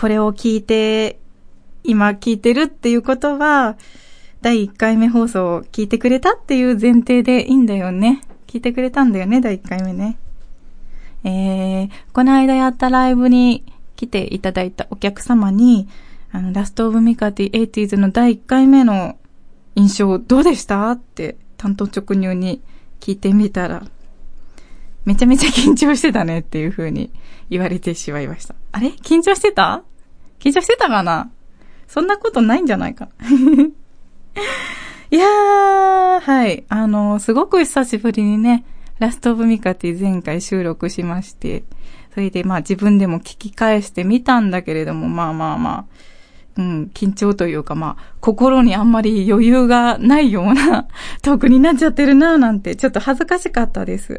これを聞いて、今聞いてるっていうことは、第1回目放送を聞いてくれたっていう前提でいいんだよね。聞いてくれたんだよね、第1回目ね。えー、この間やったライブに来ていただいたお客様に、あの、ラストオブミカティエイティーズの第1回目の印象どうでしたって担当直入に聞いてみたら、めちゃめちゃ緊張してたねっていう風に言われてしまいました。あれ？緊張してた？緊張してたかな？そんなことないんじゃないか？いやー、はい。あの、すごく久しぶりにね、ラストオブミカティ前回収録しまして、それでまあ自分でも聞き返してみたんだけれども、まあまあまあ、うん、緊張というかまあ、心にあんまり余裕がないようなトークになっちゃってるなぁなんて、ちょっと恥ずかしかったです。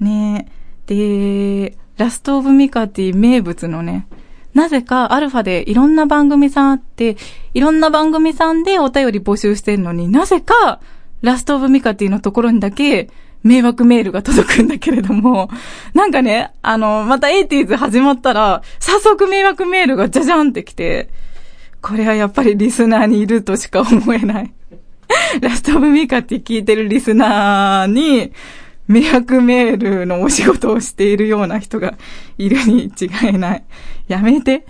ねで、ラストオブミカティ名物のね、なぜかアルファでいろんな番組さんあって、いろんな番組さんでお便り募集してるのになぜか、ラストオブミカティのところにだけ、迷惑メールが届くんだけれども、なんかね、あの、またエイティーズ始まったら、早速迷惑メールがじゃじゃんってきて、これはやっぱりリスナーにいるとしか思えない。ラストオブミカティ聞いてるリスナーに、迷惑メールのお仕事をしているような人がいるに違いない。やめて。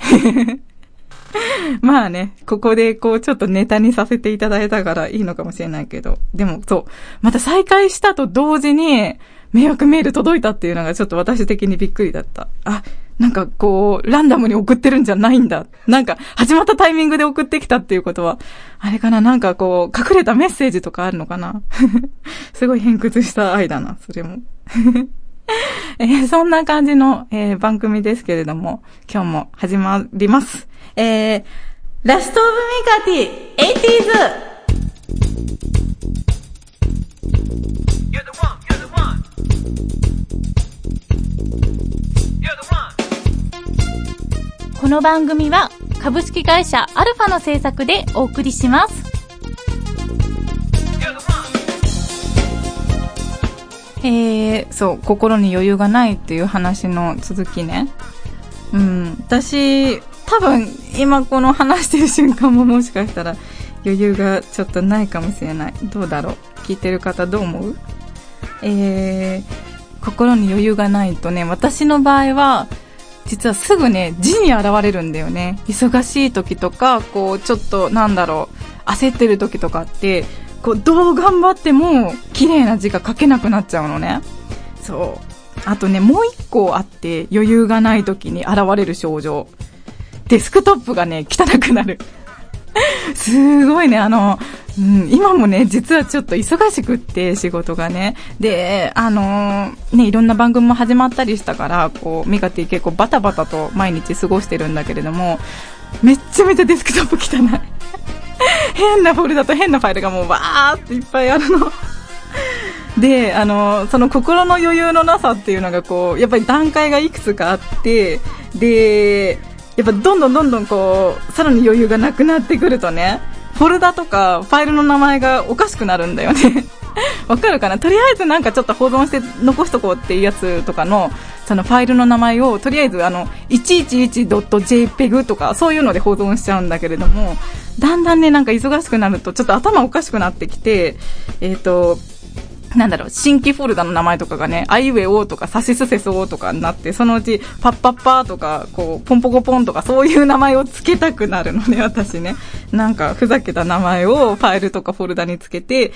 まあね、ここでこうちょっとネタにさせていただいたからいいのかもしれないけど。でもそう、また再開したと同時に迷惑メール届いたっていうのがちょっと私的にびっくりだった。あ、なんかこう、ランダムに送ってるんじゃないんだ。なんか、始まったタイミングで送ってきたっていうことは、あれかな？なんかこう、隠れたメッセージとかあるのかな？すごい偏屈した愛だな、それも。えー、そんな感じの、えー、番組ですけれども、今日も始まります。えー、ラストオブミカティ、エイティーズこの番組は株式会社アルファの制作でお送りします。えー、そう、心に余裕がないっていう話の続きね。うん、私、多分、今この話してる瞬間ももしかしたら余裕がちょっとないかもしれない。どうだろう？聞いてる方どう思う？えー、心に余裕がないとね、私の場合は、実はすぐね、字に現れるんだよね。忙しい時とか、こう、ちょっと、なんだろう、焦ってる時とかって、こう、どう頑張っても、綺麗な字が書けなくなっちゃうのね。そう。あとね、もう一個あって、余裕がない時に現れる症状。デスクトップがね、汚くなる。すごいね、あの、うん、今もね、実はちょっと忙しくって、仕事がね。で、あのー、ね、いろんな番組も始まったりしたから、こう、ミカティ結構バタバタと毎日過ごしてるんだけれども、めっちゃめちゃデスクトップ汚い。変なフォルダと変なファイルがもうわーっていっぱいあるの。で、あの、その心の余裕のなさっていうのがこう、やっぱり段階がいくつかあって、で、やっぱどんどんどんどんこう、さらに余裕がなくなってくるとね、フォルダとかファイルの名前がおかしくなるんだよね。わかるかな？とりあえずなんかちょっと保存して残しとこうっていうやつとかの、そのファイルの名前を、とりあえずあの、111.jpeg とか、そういうので保存しちゃうんだけれども、だんだんね、なんか忙しくなると、ちょっと頭おかしくなってきて、えっ、ー、と、なんだろう、新規フォルダの名前とかがね、アイウェオとかサシスセソとかになって、そのうち、パッパッパーとか、こう、ポンポコポンとか、そういう名前を付けたくなるのね、私ね。なんか、ふざけた名前をファイルとかフォルダにつけて、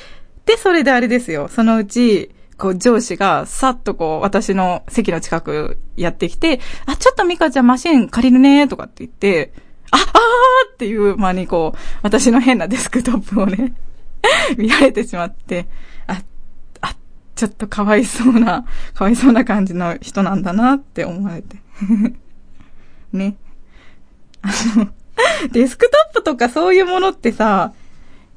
で、それであれですよ。そのうち、こう、上司が、さっとこう、私の席の近くやってきて、あ、ちょっとミカちゃんマシン借りるね、とかって言って、あ、あーっていう間にこう、私の変なデスクトップをね 見られてしまって、あ、ちょっとかわいそうな、かわいそうな感じの人なんだなって思われて。ね。あの、デスクトップとかそういうものってさ、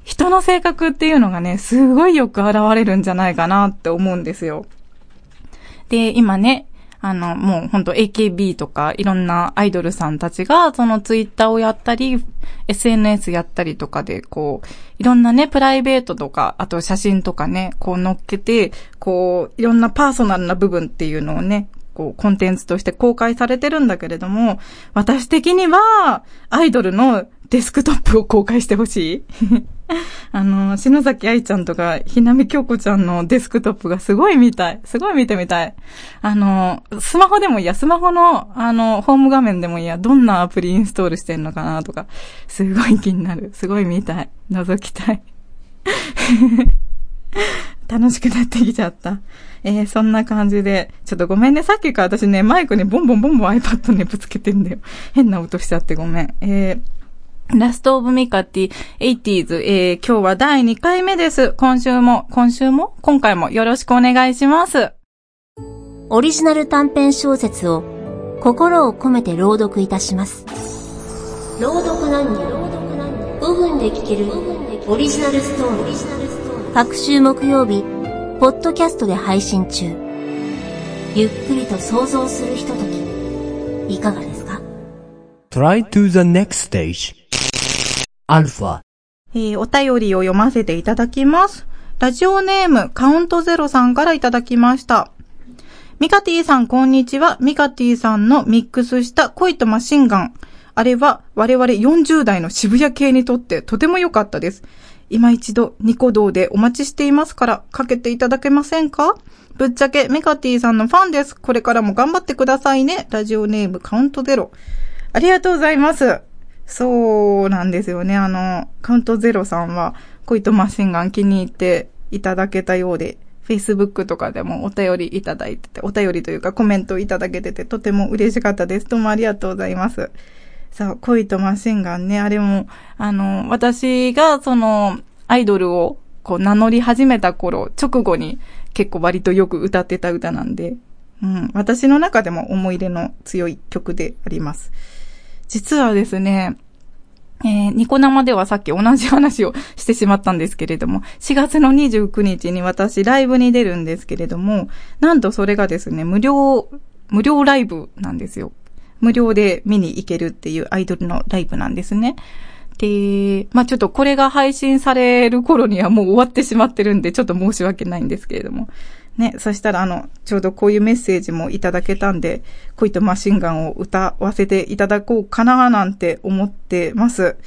人の性格っていうのがね、すごいよく現れるんじゃないかなって思うんですよ。で、今ね、あの、もうほんと AKB とかいろんなアイドルさんたちが、そのツイッターをやったり、SNS やったりとかで、こう、いろんなね、プライベートとか、あと写真とかね、こう乗っけて、こう、いろんなパーソナルな部分っていうのをね、こう、コンテンツとして公開されてるんだけれども、私的には、アイドルのデスクトップを公開してほしい。あの、篠崎愛ちゃんとか、ひなみ京子ちゃんのデスクトップがすごい見たい。すごい見てみたい。あの、スマホでもいいや、スマホの、あの、ホーム画面でもいいや、どんなアプリインストールしてんのかなとか、すごい気になる。すごい見たい。覗きたい。楽しくなってきちゃった。えー、そんな感じで、ちょっとごめんね。さっきから私ね、マイクにボンボンボンボン iPad ね、ぶつけてんだよ。変な音しちゃってごめん。えーラストオブミカティ 80s、えー、今日は第2回目です。今週も、今週も、今回もよろしくお願いします。オリジナル短編小説を心を込めて朗読いたします。朗読何人5分で聞けるオリジナルストーリー。各週木曜日、ポッドキャストで配信中。ゆっくりと想像するひととき、いかがですか ?Try to the next stage. アルファ。えー、お便りを読ませていただきます。ラジオネームカウントゼロさんからいただきました。ミカティさんこんにちは。ミカティさんのミックスした恋とマシンガン。あれは我々40代の渋谷系にとってとても良かったです。今一度ニコ動でお待ちしていますからかけていただけませんか？ぶっちゃけメカティさんのファンです。これからも頑張ってくださいね。ラジオネームカウントゼロ。ありがとうございます。そうなんですよね。あの、カウントゼロさんは、恋とマシンガン気に入っていただけたようで、Facebook とかでもお便りいただいてて、お便りというかコメントいただけてて、とても嬉しかったです。どうもありがとうございます。さあ、恋とマシンガンね、あれも、あの、私がその、アイドルをこう名乗り始めた頃、直後に結構割とよく歌ってた歌なんで、うん、私の中でも思い出の強い曲であります。実はですね、えー、ニコ生ではさっき同じ話をしてしまったんですけれども、4月の29日に私ライブに出るんですけれども、なんとそれがですね、無料、無料ライブなんですよ。無料で見に行けるっていうアイドルのライブなんですね。で、まあちょっとこれが配信される頃にはもう終わってしまってるんで、ちょっと申し訳ないんですけれども。ね、そしたらあの、ちょうどこういうメッセージもいただけたんで、恋とマシンガンを歌わせていただこうかななんて思ってます。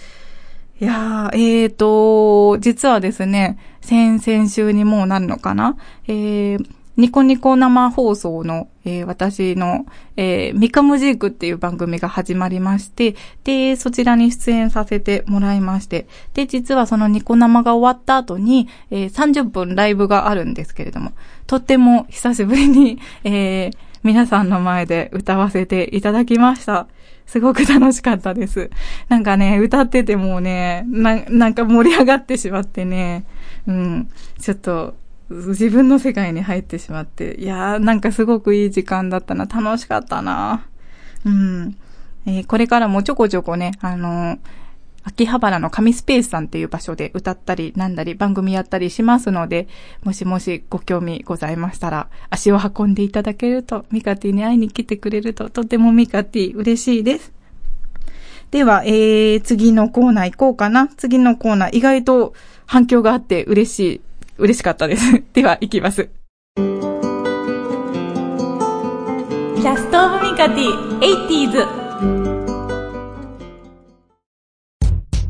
いやー、えーと、実はですね、先々週にもうなるのかな？えー、ニコニコ生放送の、えー、私の、えー、ミカムジークっていう番組が始まりまして、で、そちらに出演させてもらいまして、で、実はそのニコ生が終わった後に、えー、30分ライブがあるんですけれども、とっても久しぶりに、えー、皆さんの前で歌わせていただきました。すごく楽しかったです。なんかね、歌っててもね、な、なんか盛り上がってしまってね、うん、ちょっと、自分の世界に入ってしまって、いやー、なんかすごくいい時間だったな。楽しかったな。うん。えー、これからもちょこちょこね、あのー、秋葉原の紙スペースさんっていう場所で歌ったりなんだり番組やったりしますので、もしもしご興味ございましたら、足を運んでいただけると、ミカティに会いに来てくれると、とてもミカティ嬉しいです。では、えー、次のコーナー行こうかな。次のコーナー、意外と反響があって嬉しい嬉しかったです。では、行きます。キャストオブミカティ、80s。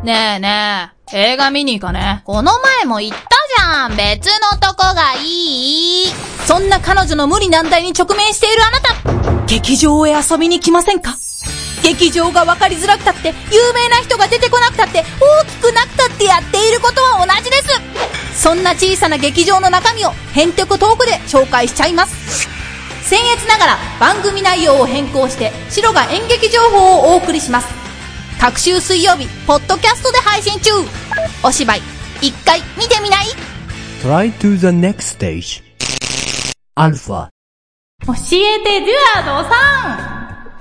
ねえねえ、映画見に行かね。この前も言ったじゃん。別のとこがいい。そんな彼女の無理難題に直面しているあなた、劇場へ遊びに来ませんか？劇場が分かりづらくたって、有名な人が出てこなくたって、大きくなくたってやっていることは同じです。そんな小さな劇場の中身を、ヘンテコトークで紹介しちゃいます。僭越ながら番組内容を変更して、白が演劇情報をお送りします。各週水曜日、ポッドキャストで配信中お芝居、一回見てみない ?Try to the next stage. アルファ。教えてデュアードさん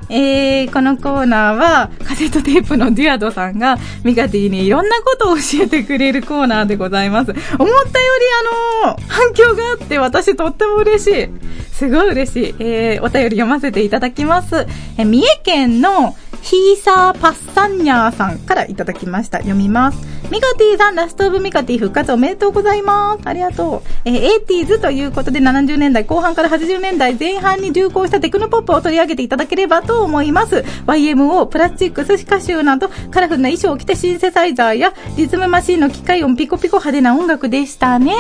えー、このコーナーは、カセットテープのデュアドさんが、ミカティにいろんなことを教えてくれるコーナーでございます。思ったよりあのー、反響があって私とっても嬉しい。すごい嬉しい。えー、お便り読ませていただきます。えー、三重県の、ヒーサーパッサンニャーさんからいただきました。読みます。ミカティさん、ラストオブミカティ復活おめでとうございます。ありがとう。えー、80s ということで70年代後半から80年代前半に流行したテクノポップを取り上げていただければとと思います。YMO、プラスチックス、歌手などカラフルな衣装を着てシンセサイザーやリズムマシンの機械音ピコピコ派手な音楽でしたね。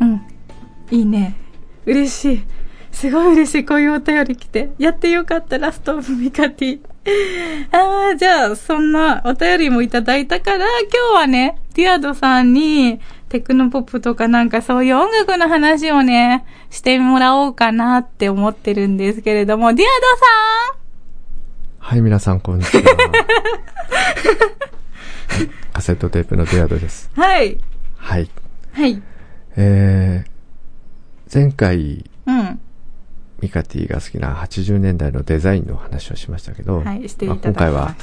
うん。いいね。嬉しい。すごい嬉しい。こういうお便り来て。やってよかった、ラストオブミカティ。ああ、じゃあ、そんなお便りもいただいたから、今日はね、ディアドさんに、テクノポップとかなんかそういう音楽の話をね、してもらおうかなって思ってるんですけれども、ディアドさんはい、皆さん、こんにちは。カセットテープのディアドです。はい。はい。はい。えー、前回、うん。ミカティが好きな80年代のデザインの話をしましたけど、はい、していまただきました。あ今回は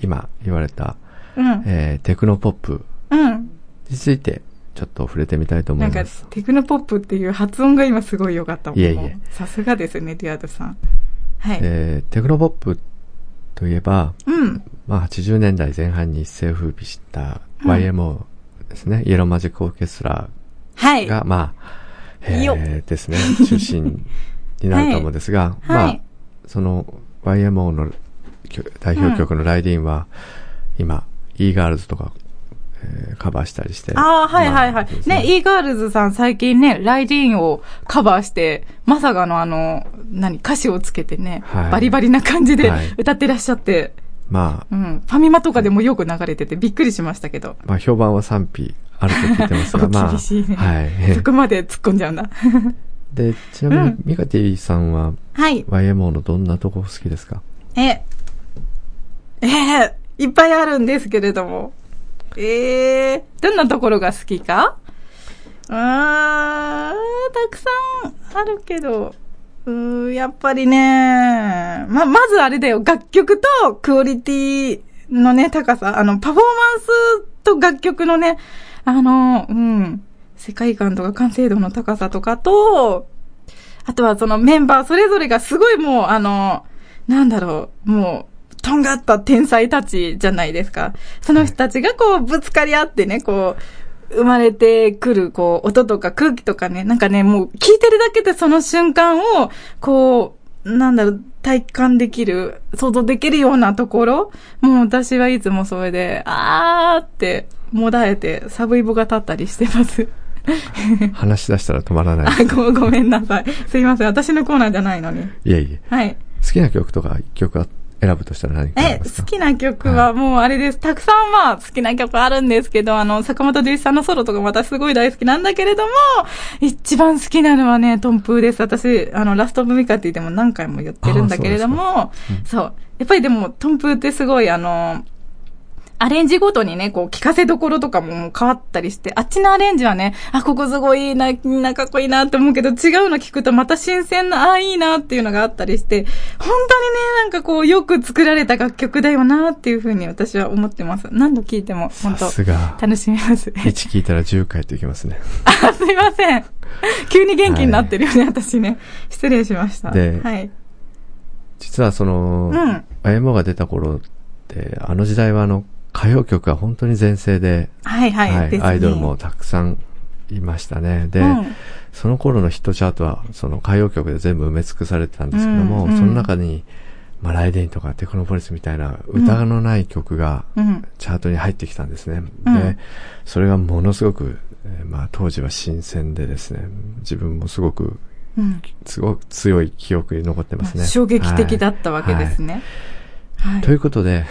今言われた、うん。えー、テクノポップうん。についてちょっと触れてみたいと思ないんかます。、テクノポップっていう発音が今すごい良かったもん。いえいえさすがですね、ディアドさん。はい。えー、テクノポップといえば、うん。まあ80年代前半に一世風靡した YMO ですね、イエローマジックオーケストラはい。が、まあ、よえー、ですね、中心になると思うんですが、はいまあはい、その YMO の曲代表曲のライディンは、今、e ガールズとか、えーカバーしたりして。ああ、はいはいはい。まあね、e ガールズさん最近ね、ライディーンをカバーして、まさかのあの、何、歌詞をつけてね、はいバリバリな感じではい歌ってらっしゃって、まあ、うん。ファミマとかでもよく流れててびっくりしましたけど。まあ、評判は賛否あると聞いてますが、おまあ、厳しいねはい。そこまで突っ込んじゃうんだ。で、ちなみにうん、ミカティさんは、はい。YMO のどんなとこ好きですか？え、えー、いっぱいあるんですけれども。えー、どんなところが好きか？うーん、たくさんあるけど、うーん、やっぱりね、ま、まずあれだよ、楽曲とクオリティのね、高さ、あの、パフォーマンスと楽曲のね、あの、うん、世界観とか完成度の高さとかと、あとはそのメンバーそれぞれがすごいもう、あの、なんだろう、もう、とんがった天才たちじゃないですか。その人たちがこう、ぶつかり合ってね、こう、生まれてくる、こう、音とか空気とかね、なんかね、もう聞いてるだけでその瞬間を、こう、なんだろう、体感できる、想像できるようなところ、もう私はいつもそれで、あーって、もだえて、サブイボが立ったりしてます。話し出したら止まらないあ、ご、ごめんなさい。すいません。私のコーナーじゃないのに。いえいえ。はい。好きな曲とか一曲選ぶとしたら何かえ、好きな曲はもうあれです。たくさんまあ好きな曲あるんですけど、あの、坂本龍一さんのソロとかまたすごい大好きなんだけれども、一番好きなのはね、トンプーです。私、あの、ラストオブミカって言っても何回も言ってるんだけれども、そう,、やっぱりでも、トンプーってすごいあの、アレンジごとにね、こう、聞かせどころとかも変わったりして、あっちのアレンジはね、あ、ここすごいいいな、みんなかっこいいなって思うけど、違うの聞くとまた新鮮な、あ、いいなっていうのがあったりして、本当にね、なんかこう、よく作られた楽曲だよなっていうふうに私は思ってます。何度聴いても、本さ当すが。楽しめます。1聞いたら10回といきますね。あ、すいません。急に元気になってるよね、私ね。失礼しました。ではい。実はその、うん。YMO が出た頃って、あの時代はあの、歌謡曲が本当に全盛で、はいはい。はい、ねアイドルもたくさんいましたね。で、うんその頃のヒットチャートは、その歌謡曲で全部埋め尽くされてたんですけども、うんうんその中に、まあ、ライデインとかテクノポリスみたいな歌のない曲がうん。チャートに入ってきたんですね。うんで、それがものすごく、えーまあ、当時は新鮮でですね、自分もすごく、うん。すごく強い記憶に残ってますね。衝撃的だったわけですね。はい。ということで、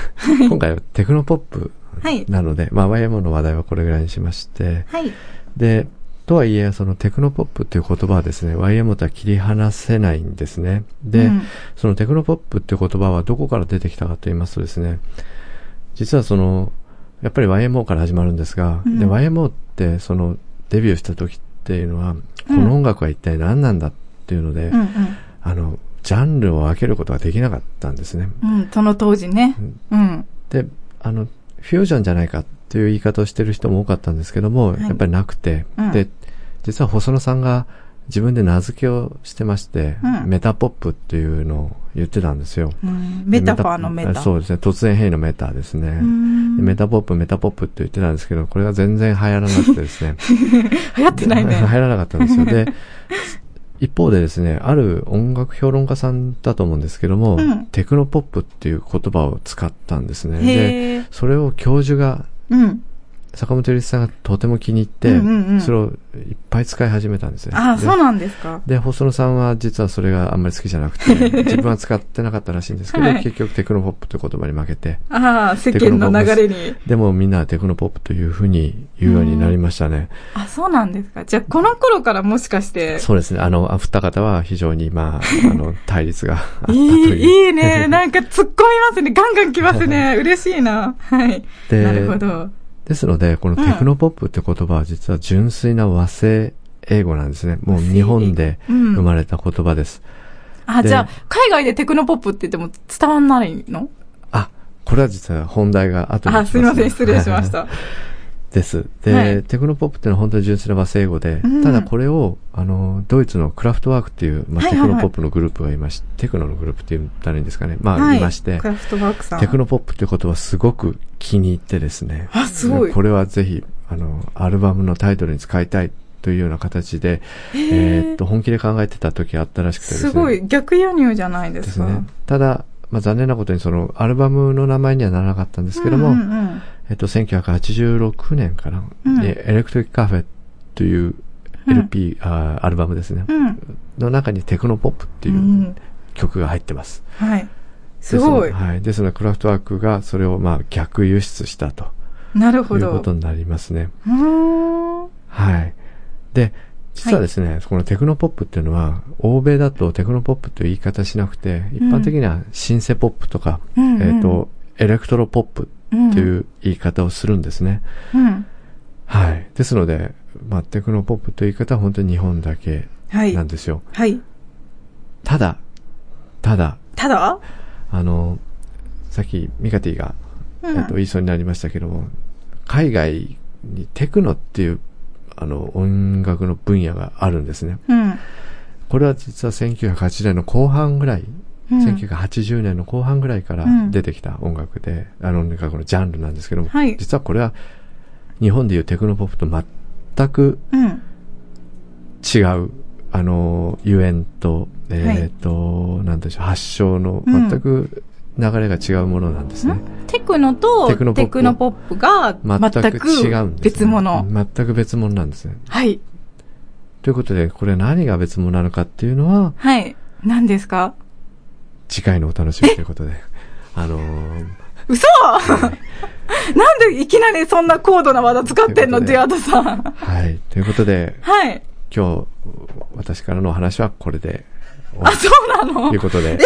今回はテクノポップはいなので、まあ、YMO の話題はこれぐらいにしまして、はい。で、とはいえ、そのテクノポップっていう言葉はですね、YMO とは切り離せないんですね。で、うんそのテクノポップっていう言葉はどこから出てきたかと言いますとですね、実はその、やっぱり YMO から始まるんですが、うんで、YMO ってそのデビューした時っていうのは、この音楽は一体何なんだっていうので、うんうん。あの、ジャンルを分けることができなかったんですね。うん、その当時ね。うん。で、あの、フュージョンじゃないかっていう言い方をしてる人も多かったんですけども、はいやっぱりなくて、うんで、実は細野さんが自分で名付けをしてまして、うんメタポップっていうのを言ってたんですよ。うんメタファーのメタ。そうですね。突然変異のメタですね。メタポップ、メタポップって言ってたんですけど、これが全然流行らなくてですね。流行ってない流ね。行らなかったんですよ。で、一方でですね、ある音楽評論家さんだと思うんですけども、うんテクノポップっていう言葉を使ったんですね。で、それを教授が、うん。坂本龍一さんがとても気に入って、うんうんうんそれをいっぱい使い始めたんですね。ああ、でそうなんですか。で、細野さんは実はそれがあんまり好きじゃなくて、自分は使ってなかったらしいんですけど、はい結局テクノポップという言葉に負けて、ああ、世間の流れに。でもみんなはテクノポップというふうに言うようになりましたね。あ、そうなんですか。じゃあ、この頃からもしかして。そうですね。あの、あ二方は非常に、まあ、あの、対立があったといいう。い、いいね。なんか突っ込みますね。ガンガン来ますね。嬉しいな。はい。でなるほど。ですので、このテクノポップって言葉は実は純粋な和製英語なんですね。もう日本でうん生まれた言葉です。あ、でじゃあ、海外でテクノポップって言っても伝わんないの？あ、これは実は本題が後に来あ、すいません。失礼しまし。た。です。で、はいテクノポップっていうのは本当に純粋な和製英語で、うんただこれを、あの、ドイツのクラフトワークっていう、まあ、テはいはいはいクノポップのグループがいまして、テクノのグループって言ったらいいんですかね。まあ、はいいましてク、ラフトワークさん。テクノポップっていう言葉すごく気に入ってですね。あすごいこれはぜひ、あの、アルバムのタイトルに使いたいというような形で、えーっと、本気で考えてた時あったらしくてですね。すごい、逆輸入じゃないでか。ですすね。ただ、まあ、残念なことにその、アルバムの名前にはならなかったんですけども、うんうんうんえっと、1986年かな、うんにエレクトリックカフェといううん LP、あーアルバムですね、うん。の中にテクノポップってう。いうん曲が入ってます。はい。すごいです。のはい。ですので、クラフトワークがそれをまあ逆輸出したというなるほど。ことになりますね。はい。で、実はですね、このテクノポップっていうのは、欧米だとテクノポップという言い方しなくて、一般的にはシンセポップとか、うんうんえっ、と、エレクトロポップうんっていう言い方をするんですね。うん。はい。ですので、まあ、テクノポップという言い方は本当に日本だけはい。なんですよ。はい。ただ、ただ、ただ？あの、さっきミカティが、うんえっと、言いそうになりましたけども、海外にテクノっていう、あの、音楽の分野があるんですね。うん。これは実は1980年の後半ぐらい、うん1980年の後半ぐらいからうん出てきた音楽で、あの音楽のジャンルなんですけども、はい実はこれは日本でいうテクノポップと全くうん。違う、あの、ゆえんと、えっ、と、なんでしょう、発祥のうん全く流れが違うものなんですね。テクノとテクノポップが全く違うんです、ね。別物。全く別物なんですね。はい。ということで、これ何が別物なのかっていうのは、はい。何ですか？次回のお楽しみということで。あのー嘘なんでいきなりそんな高度な技使ってんの、ディアドさん。はい。ということで、はい。今日、私からのお話はこれであ、そうなの？りということで。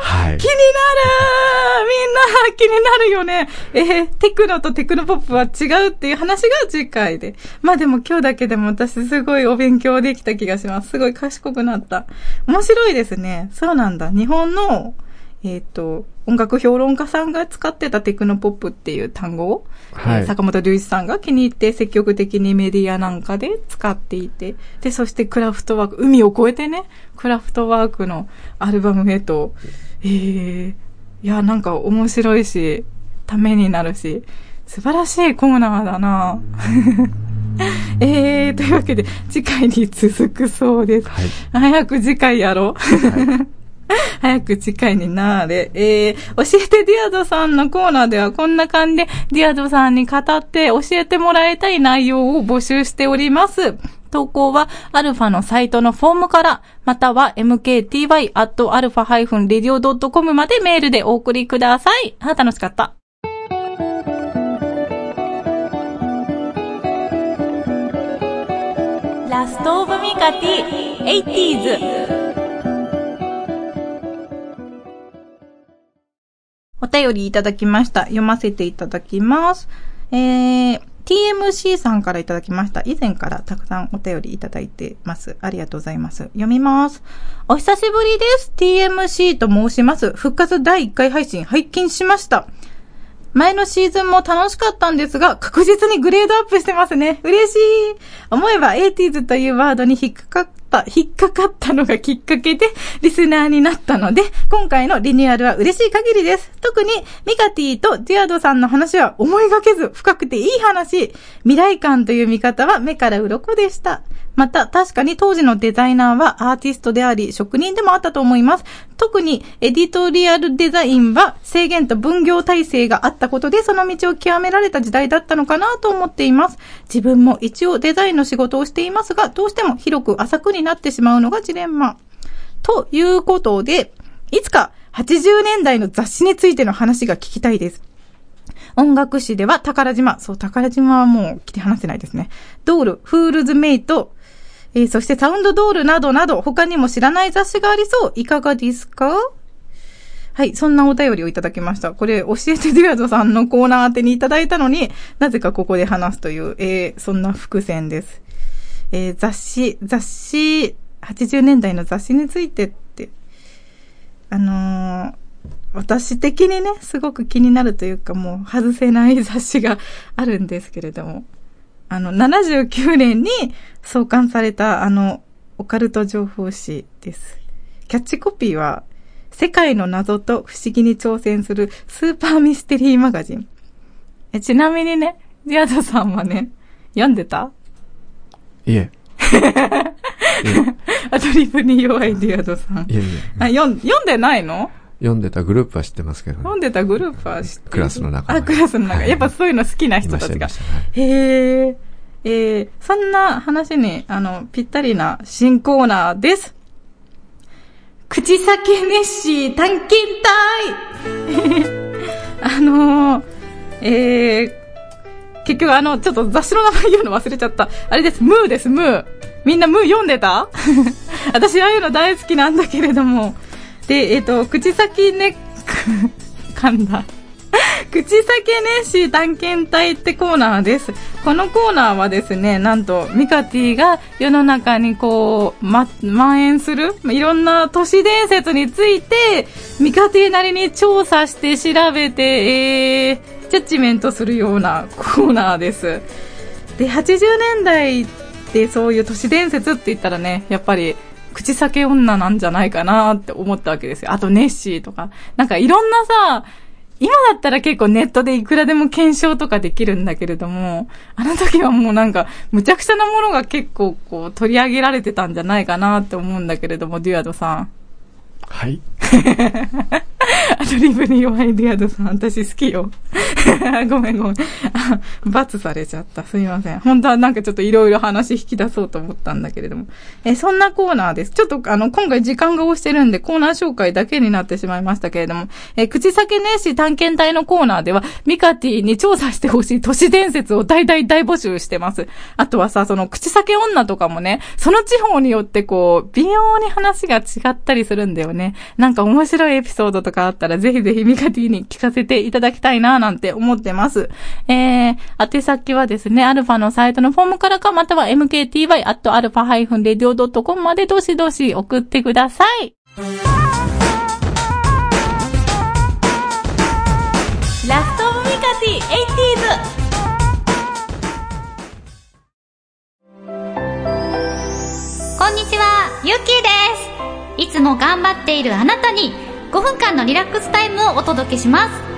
はい。気になるみんな気になるよね。えーテクノとテクノポップは違うっていう話が次回で。まあでも今日だけでも私すごいお勉強できた気がします。すごい賢くなった。面白いですね。そうなんだ。日本の、えっ、と、音楽評論家さんが使ってたテクノポップっていう単語を、はいえー坂本龍一さんが気に入って積極的にメディアなんかで使っていて、で、そしてクラフトワーク、海を越えてね、クラフトワークのアルバムへと、ええいや、なんか面白いし、ためになるし、素晴らしいコーナーだな ええというわけで、次回に続くそうです。はい。早く次回やろう。早く次回になーれ。えー、教えてディアドさんのコーナーではこんな感じでディアドさんに語って教えてもらいたい内容を募集しております。投稿はアルファのサイトのフォームから、または mkty.alpha-radio.com までメールでお送りください。あ、楽しかった。ラストオブミカティ、80s。お便りいただきました。読ませていただきます。えー、TMC さんからいただきました。以前からたくさんお便りいただいてます。ありがとうございます。読みます。お久しぶりです。TMC と申します。復活第1回配信拝見しました。前のシーズンも楽しかったんですが、確実にグレードアップしてますね。嬉しい。思えば 80s というワードに引っかかった、引っかかったのがきっかけで、リスナーになったので、今回のリニューアルは嬉しい限りです。特に、ミカティとデュアドさんの話は思いがけず、深くていい話。未来感という見方は目から鱗でした。また、確かに当時のデザイナーはアーティストであり、職人でもあったと思います。特に、エディトリアルデザインは制限と分業体制があったことで、その道を極められた時代だったのかなと思っています。自分も一応デザインの仕事をしていますが、どうしても広く浅くになってしまうのがジレンマ。ということで、いつか80年代の雑誌についての話が聞きたいです。音楽誌では宝島。そう、宝島はもう切り離せないですね。ドール、フールズメイト、えーそしてサウンドドールなどなど、他にも知らない雑誌がありそう。いかがですか？はい、そんなお便りをいただきました。これ、教えてデュアドさんのコーナー宛てにいただいたのに、なぜかここで話すという、えーそんな伏線です。えー雑誌、雑誌、80年代の雑誌についてって、あのー私的にね、すごく気になるというか、もう外せない雑誌があるんですけれども、あの、79年に創刊された、あの、オカルト情報誌です。キャッチコピーは、世界の謎と不思議に挑戦するスーパーミステリーマガジン。えちなみにね、ディアドさんはね、読んでた？いえ。アドリブに弱いディアドさん。いえいえ。あ、読ん、読んでないの？読んでたグループは知ってますけどね。読んでたグループは知ってるクラスの中であ、クラスの中。はいやっぱそういうの好きな人たちがいま。したいへえ。えー、そんな話に、あの、ぴったりな新コーナーです。口先ネッシー探検隊 あのー、えー、結局あの、ちょっと雑誌の名前言うの忘れちゃった。あれです、ムーです、ムー。みんなムー読んでた？私ああいうの大好きなんだけれども。で、えっ、と、口先ね、噛んだ。口先ネッシー探検隊ってコーナーです。このコーナーはですね、なんと、ミカティが世の中にこう、ま、蔓延する、いろんな都市伝説について、ミカティなりに調査して調べて、えー、ジャッジメントするようなコーナーです。で、80年代ってそういう都市伝説って言ったらね、やっぱり、口裂け女なんじゃないかなって思ったわけですよ。あと、ネッシーとか。なんかいろんなさ、今だったら結構ネットでいくらでも検証とかできるんだけれども、あの時はもうなんか、むちゃくちゃなものが結構こう取り上げられてたんじゃないかなって思うんだけれども、デュアドさん。はい。アドリブに弱いデュアドさん、私好きよ。ごめんごめん。罰されちゃった。すみません。本当はなんかちょっといろいろ話引き出そうと思ったんだけれども。え、そんなコーナーです。ちょっとあの、今回時間が押してるんでコーナー紹介だけになってしまいましたけれども、え、口先ねえし探検隊のコーナーでは、ミカティに調査してほしい都市伝説を大大大募集してます。あとはさ、その口先女とかもね、その地方によってこう、微妙に話が違ったりするんだよね。なんか面白いエピソードとかあったら、ぜひぜひミカティに聞かせていただきたいな、なんて思ってます。えー、宛先はですね、アルファのサイトのフォームからか、または mkty.alpha-radio.com までどしどし送ってください。ラストオブミカティ 80s こんにちは、ゆっきーです。いつも頑張っているあなたに5分間のリラックスタイムをお届けします。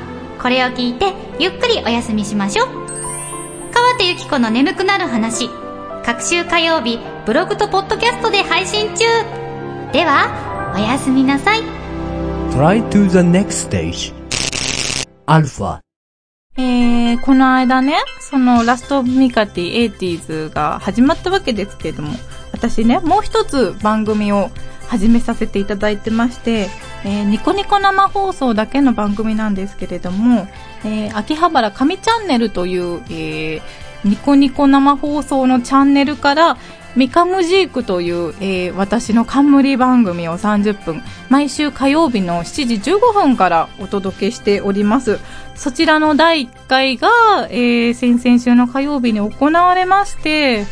これを聞いてゆっくりお休みしましょう。川手ゆき子の眠くなる話。各週火曜日、ブログとポッドキャストで配信中。では、おやすみなさい。Try to the next stage. Alpha. えー、この間ね、そのラストオブミカティ 80s が始まったわけですけれども、私ね、もう一つ番組を始めさせていただいてまして、えーニコニコ生放送だけの番組なんですけれども、えー秋葉原神チャンネルという、えーニコニコ生放送のチャンネルから、ミカムジークという、えー私の冠番組を30分、毎週火曜日の7時15分からお届けしております。そちらの第1回が、えー先々週の火曜日に行われまして、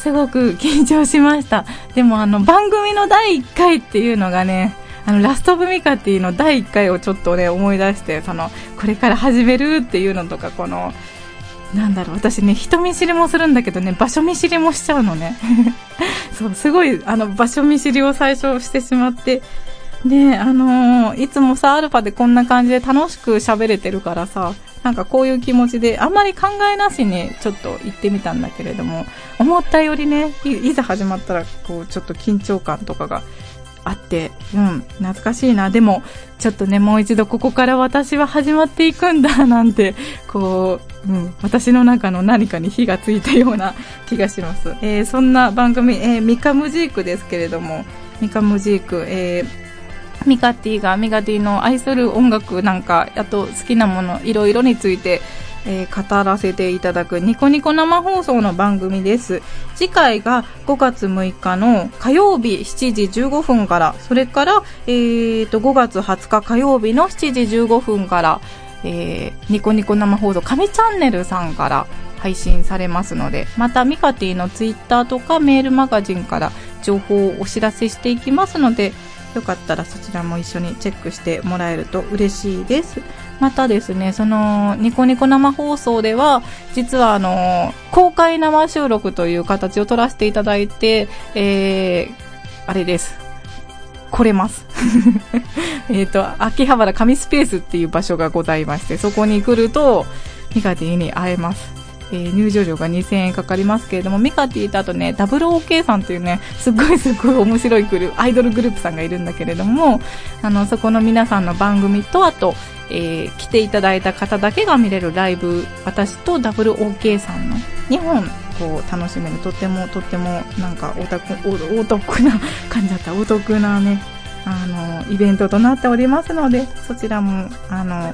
すごく緊張しました。でもあの番組の第1回っていうのがね、あのラストオブミカティの第1回をちょっとね思い出して、そのこれから始めるっていうのとか、このなんだろう、私ね、人見知りもするんだけどね、場所見知りもしちゃうのね。そう、すごい、あの、場所見知りを最初してしまって、で、あのーいつもさ、アルファでこんな感じで楽しく喋れてるからさ、なんかこういう気持ちで、あんまり考えなしにちょっと行ってみたんだけれども、思ったよりね、いざ始まったら、こう、ちょっと緊張感とかがあって、うん、懐かしいな。でも、ちょっとね、もう一度ここから私は始まっていくんだ、なんて、こう、うん、私の中の何かに火がついたような気がします。えーそんな番組、えーミカムジークですけれども、ミカムジーク、えーミカティがミカティの愛する音楽なんか、あと好きなもの、いろいろについて、えー語らせていただくニコニコ生放送の番組です。次回が5月6日の火曜日7時15分から、それから、えーと、5月20日火曜日の7時15分から、えーニコニコ生放送、神チャンネルさんから配信されますので、またミカティのツイッターとかメールマガジンから情報をお知らせしていきますので、よかったらそちらも一緒にチェックしてもらえると嬉しいです。またですね、その、ニコニコ生放送では、実はあの、公開生収録という形を取らせていただいて、えー、あれです。来れます。えっと、秋葉原紙スペースっていう場所がございまして、そこに来ると、ミカティに会えます。えー入場料が2000円かかりますけれども、ミカティとあとね、ダブル OK さんというね、すっごい すっごい面白いグル、アイドルグループさんがいるんだけれども、あの、そこの皆さんの番組と、あと、えー来ていただいた方だけが見れるライブ、私とダブル OK さんの2本、こう、楽しめる、とっても、とっても、なんか、お得、おお得な感じだった、お得なね、あの、イベントとなっておりますので、そちらも、あの、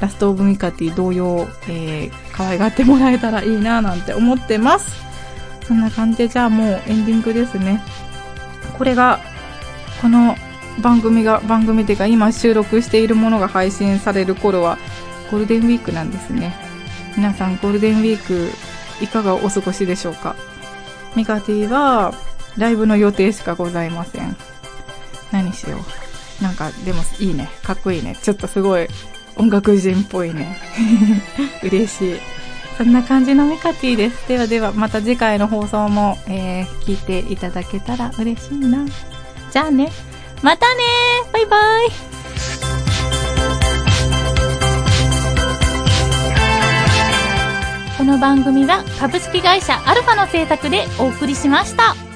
ラストオブミカティ同様、えー、可愛がってもらえたらいいななんて思ってます。そんな感じで、じゃあもうエンディングですね。これが、この番組が、番組っていうか今収録しているものが配信される頃は、ゴールデンウィークなんですね。皆さんゴールデンウィーク、いかがお過ごしでしょうか？ミカティは、ライブの予定しかございません。何しよう。なんか、でもいいね。かっこいいね。ちょっとすごい音楽人っぽいね。嬉しい。そんな感じのミカティです。ではでは、また次回の放送も、えー、聞いていただけたら嬉しいな。じゃあね。またねバイバイこの番組は株式会社アルファの制作でお送りしました。